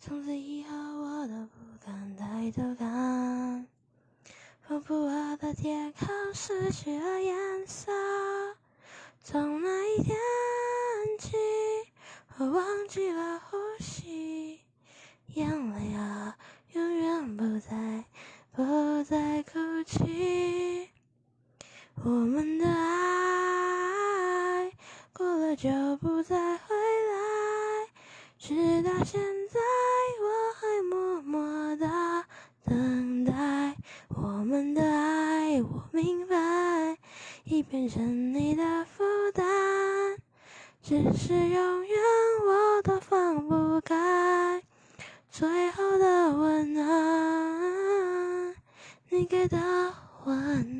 从此以后我都不敢抬头看，仿佛我的天空失去了颜色。从那一天起，我忘记了呼吸，眼泪啊，永远不再不再哭泣。我们的爱过了就不再回来，直到现我们的爱，我明白，已变成你的负担，只是永远我都放不开。最后的温暖，你给的温暖。